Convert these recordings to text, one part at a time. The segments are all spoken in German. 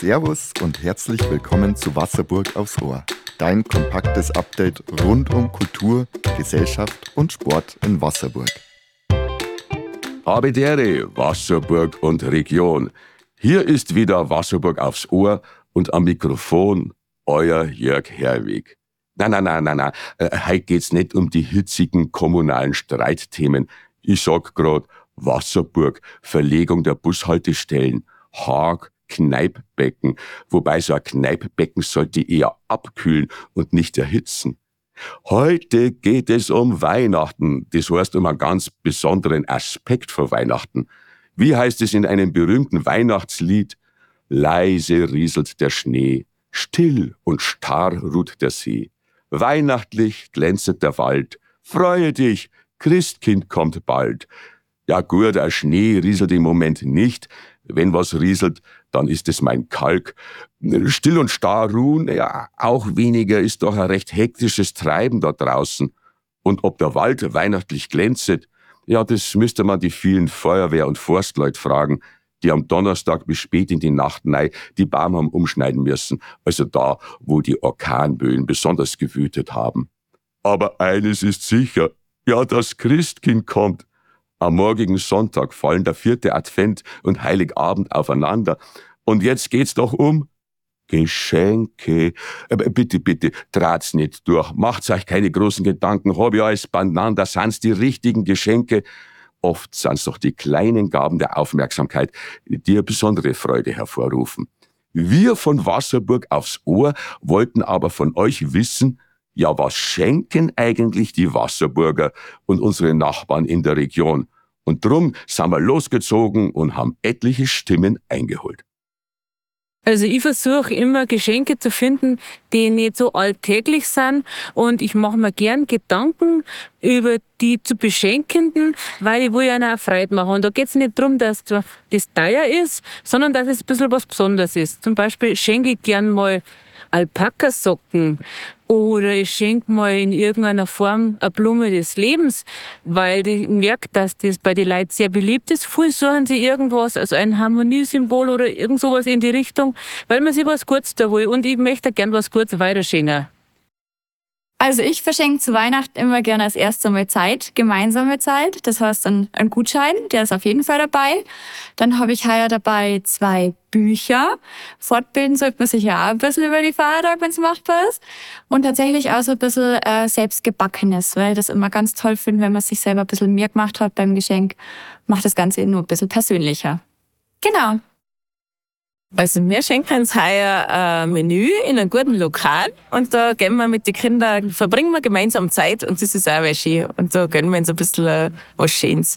Servus und herzlich willkommen zu Wasserburg aufs Ohr. Dein kompaktes Update rund um Kultur, Gesellschaft und Sport in Wasserburg. Habedere, Wasserburg und Region. Hier ist wieder Wasserburg aufs Ohr und am Mikrofon euer Jörg Herwig. Nein, nein, nein, nein, nein. Äh, heute geht's nicht um die hitzigen kommunalen Streitthemen. Ich sag grad Wasserburg, Verlegung der Bushaltestellen, Haag, Kneippbecken, wobei so ein Kneippbecken sollte eher abkühlen und nicht erhitzen. Heute geht es um Weihnachten, das heißt um einen ganz besonderen Aspekt von Weihnachten. Wie heißt es in einem berühmten Weihnachtslied? Leise rieselt der Schnee, still und starr ruht der See. Weihnachtlich glänzet der Wald, freue dich, Christkind kommt bald. Ja gut, der Schnee rieselt im Moment nicht, wenn was rieselt, dann ist es mein Kalk. Still und starr ruhen, ja, auch weniger ist doch ein recht hektisches Treiben da draußen. Und ob der Wald weihnachtlich glänzet, ja, das müsste man die vielen Feuerwehr- und Forstleute fragen, die am Donnerstag bis spät in die Nacht nei die Baum haben umschneiden müssen, also da, wo die Orkanböen besonders gewütet haben. Aber eines ist sicher, ja, das Christkind kommt. Am morgigen Sonntag fallen der vierte Advent und Heiligabend aufeinander. Und jetzt geht's doch um Geschenke. Bitte, bitte, traht's nicht durch. Macht's euch keine großen Gedanken. Hab ich alles beieinander. Sind's die richtigen Geschenke? Oft sind's doch die kleinen Gaben der Aufmerksamkeit, die eine besondere Freude hervorrufen. Wir von Wasserburg aufs Ohr wollten aber von euch wissen, ja, was schenken eigentlich die Wasserburger und unsere Nachbarn in der Region? Und drum sind wir losgezogen und haben etliche Stimmen eingeholt. Also ich versuche immer Geschenke zu finden, die nicht so alltäglich sind und ich mache mir gern Gedanken über die zu Beschenkenden, weil ich will ja eine Freude machen. Und da geht es nicht darum, dass das teuer ist, sondern dass es ein bisschen was Besonderes ist. Zum Beispiel schenke ich gern mal Alpakasocken oder ich schenke mal in irgendeiner Form eine Blume des Lebens, weil ich merke, dass das bei den Leuten sehr beliebt ist. Viel suchen sie irgendwas, also ein Harmoniesymbol oder irgend sowas in die Richtung, weil man sich was Gutes da will. Und ich möchte gern was Gutes weiterschenken. Also ich verschenke zu Weihnachten immer gerne als erstes Mal Zeit, gemeinsame Zeit. Das heißt dann ein Gutschein, der ist auf jeden Fall dabei. Dann habe ich heuer dabei zwei Bücher. Fortbilden sollte man sich ja auch ein bisschen über die Feiertag, wenn es machbar ist. Und tatsächlich auch so ein bisschen äh, selbstgebackenes, weil ich das immer ganz toll finde, wenn man sich selber ein bisschen mehr gemacht hat beim Geschenk, macht das Ganze nur ein bisschen persönlicher. Genau. Also wir schenken uns heuer ein Menü in einem guten Lokal und da gehen wir mit den Kindern, verbringen wir gemeinsam Zeit und das ist auch schön. Und da gönnen wir uns ein bisschen äh, was Schönes.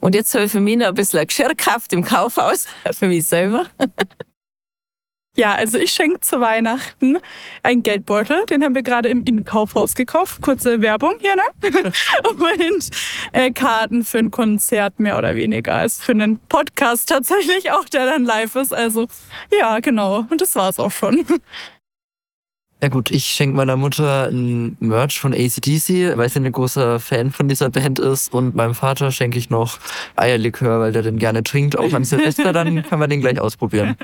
Und jetzt habe ich für mich noch ein bisschen ein Geschirr gekauft im Kaufhaus, für mich selber. Ja, also ich schenke zu Weihnachten einen Geldbeutel, den haben wir gerade im, im Kaufhaus gekauft. Kurze Werbung hier, ne? Und äh, Karten für ein Konzert mehr oder weniger als für einen Podcast tatsächlich auch, der dann live ist. Also ja, genau. Und das war's auch schon. Ja gut, ich schenke meiner Mutter ein Merch von ACDC, weil sie ein großer Fan von dieser Band ist. Und meinem Vater schenke ich noch Eierlikör, weil der den gerne trinkt. Auch an Silvester, dann kann man den gleich ausprobieren.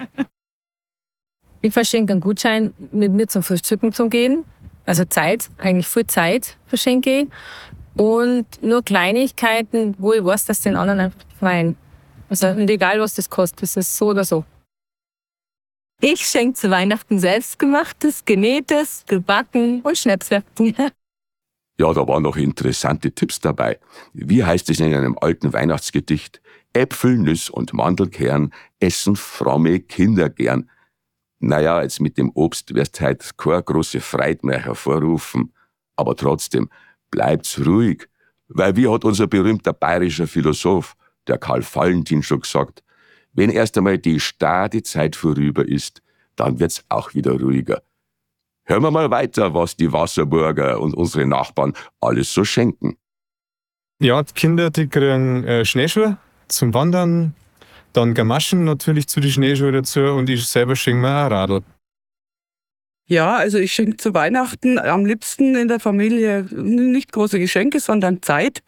Ich verschenke einen Gutschein, mit mir zum Frühstücken zu gehen. Also Zeit, eigentlich viel Zeit verschenke ich. Und nur Kleinigkeiten, wo ich weiß, dass den anderen einfach gefallen. Also und egal, was das kostet, das ist so oder so. Ich schenke zu Weihnachten selbstgemachtes, genähtes, gebacken und Schnäpse. Ja, da waren noch interessante Tipps dabei. Wie heißt es in einem alten Weihnachtsgedicht? Äpfel, Nüss und Mandelkern essen fromme Kinder gern naja, jetzt mit dem Obst wirst halt keine große Freude mehr hervorrufen. Aber trotzdem, bleibt's ruhig. Weil wie hat unser berühmter bayerischer Philosoph, der Karl Valentin, schon gesagt, wenn erst einmal die starre Zeit vorüber ist, dann wird's auch wieder ruhiger. Hören wir mal weiter, was die Wasserburger und unsere Nachbarn alles so schenken. Ja, die Kinder, die kriegen äh, Schneeschuhe zum Wandern, dann Gamaschen natürlich zu den Schneeschuhen dazu und ich selber schenke mir ein Radl. Ja, also ich schenke zu Weihnachten am liebsten in der Familie nicht große Geschenke, sondern Zeit.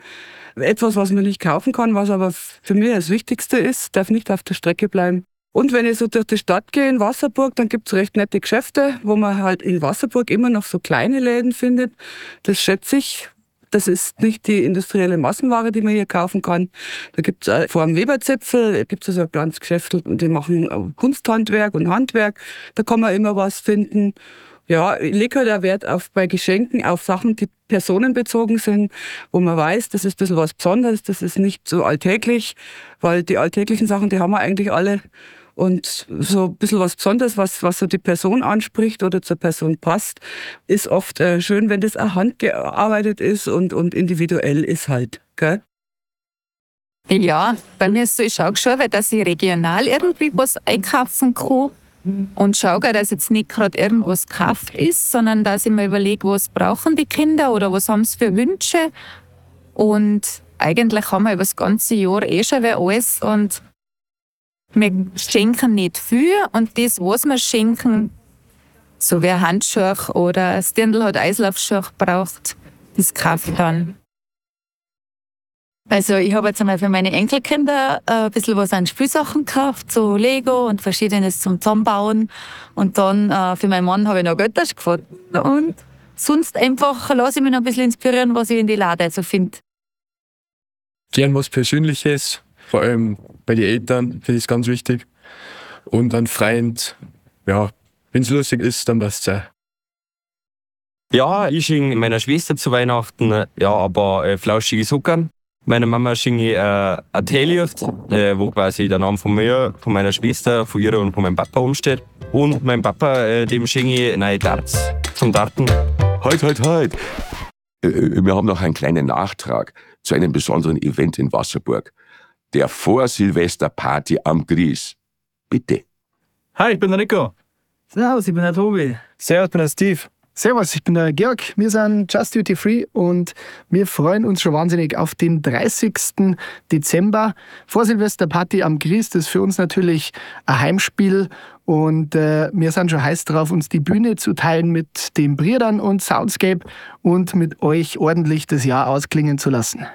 Etwas, was man nicht kaufen kann, was aber für mich das Wichtigste ist, darf nicht auf der Strecke bleiben. Und wenn ich so durch die Stadt gehe in Wasserburg, dann gibt's recht nette Geschäfte, wo man halt in Wasserburg immer noch so kleine Läden findet. Das schätze ich. Das ist nicht die industrielle Massenware, die man hier kaufen kann. Da gibt's äh, vor dem Weberzipfel gibt's also ein kleines Geschäft, und die machen Kunsthandwerk und Handwerk. Da kann man immer was finden. Ja, ich lege halt auch Wert auf, bei Geschenken auf Sachen, die personenbezogen sind, wo man weiß, das ist ein bisschen was Besonderes, das ist nicht so alltäglich, weil die alltäglichen Sachen, die haben wir eigentlich alle. Und so ein bisschen was Besonderes, was, was so die Person anspricht oder zur Person passt, ist oft äh, schön, wenn das auch handgearbeitet ist und, und individuell ist halt. Gell? Ja, bei mir ist so, ich schaue schon, weil dass ich regional irgendwie was einkaufen kann und schaue, dass jetzt nicht gerade irgendwas gekauft ist, sondern dass ich mir überlege, was brauchen die Kinder oder was haben sie für Wünsche. Und eigentlich haben wir über das ganze Jahr eh schon alles und wir schenken nicht viel und das, was wir schenken, so wie ein Handschuh oder ein Dirndl hat Eislaufschuh braucht, das kaufe ich dann. Also ich habe jetzt einmal für meine Enkelkinder äh, ein bisschen was an Spielsachen gekauft, so Lego und verschiedenes zum Zusammenbauen. Und dann äh, für meinen Mann habe ich noch Göttersch gefunden. Und sonst einfach lasse ich mich noch ein bisschen inspirieren, was ich in die Lade so finde. Gern was Persönliches, vor allem bei den Eltern finde ich es ganz wichtig. Und ein Freund, ja, wenn es lustig ist, dann passt es. Ja, ich schenke meiner Schwester zu Weihnachten ja, aber äh, flauschige Zuckern. Meiner Mama schenke ich äh, ein Teelicht, äh, wo quasi der Name von mir, von meiner Schwester, von ihrer und von meinem Papa umsteht. Und meinem Papa, äh, dem schenke ich neue Darts zum Darten. Halt, halt, halt. Äh, Wir haben noch einen kleinen Nachtrag zu einem besonderen Event in Wasserburg. Der Vorsilvester-Party am Gries. Bitte. Hi, ich bin der Nico. Servus, ich bin der Tobi. Servus, ich bin der Steve. Servus, ich bin der Georg. Wir sind Just Duty Free und wir freuen uns schon wahnsinnig auf den 30. Dezember. Vor Silvesterparty am Gries, das ist für uns natürlich ein Heimspiel und äh, wir sind schon heiß drauf, uns die Bühne zu teilen mit den Briedern und Soundscape und mit euch ordentlich das Jahr ausklingen zu lassen.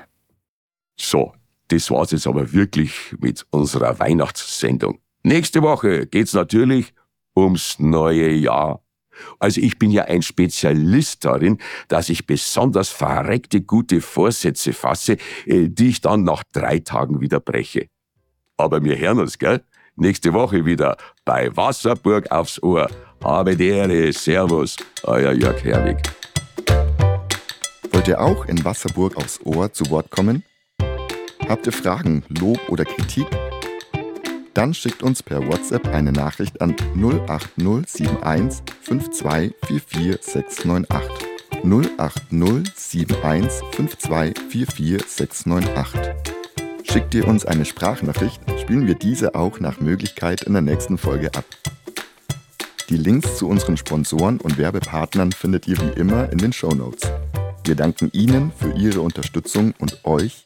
So, das war's jetzt aber wirklich mit unserer Weihnachtssendung. Nächste Woche geht's natürlich ums neue Jahr. Also ich bin ja ein Spezialist darin, dass ich besonders verreckte gute Vorsätze fasse, äh, die ich dann nach drei Tagen wieder breche. Aber wir hören uns, gell? Nächste Woche wieder bei Wasserburg aufs Ohr. Habe die Ehre, Servus, euer Jörg Herwig. Wollt ihr auch in Wasserburg aufs Ohr zu Wort kommen? Habt ihr Fragen, Lob oder Kritik? Dann schickt uns per WhatsApp eine Nachricht an 08071 5244698. 08071 5244698. Schickt ihr uns eine Sprachnachricht, spielen wir diese auch nach Möglichkeit in der nächsten Folge ab. Die Links zu unseren Sponsoren und Werbepartnern findet ihr wie immer in den Show Notes. Wir danken Ihnen für Ihre Unterstützung und euch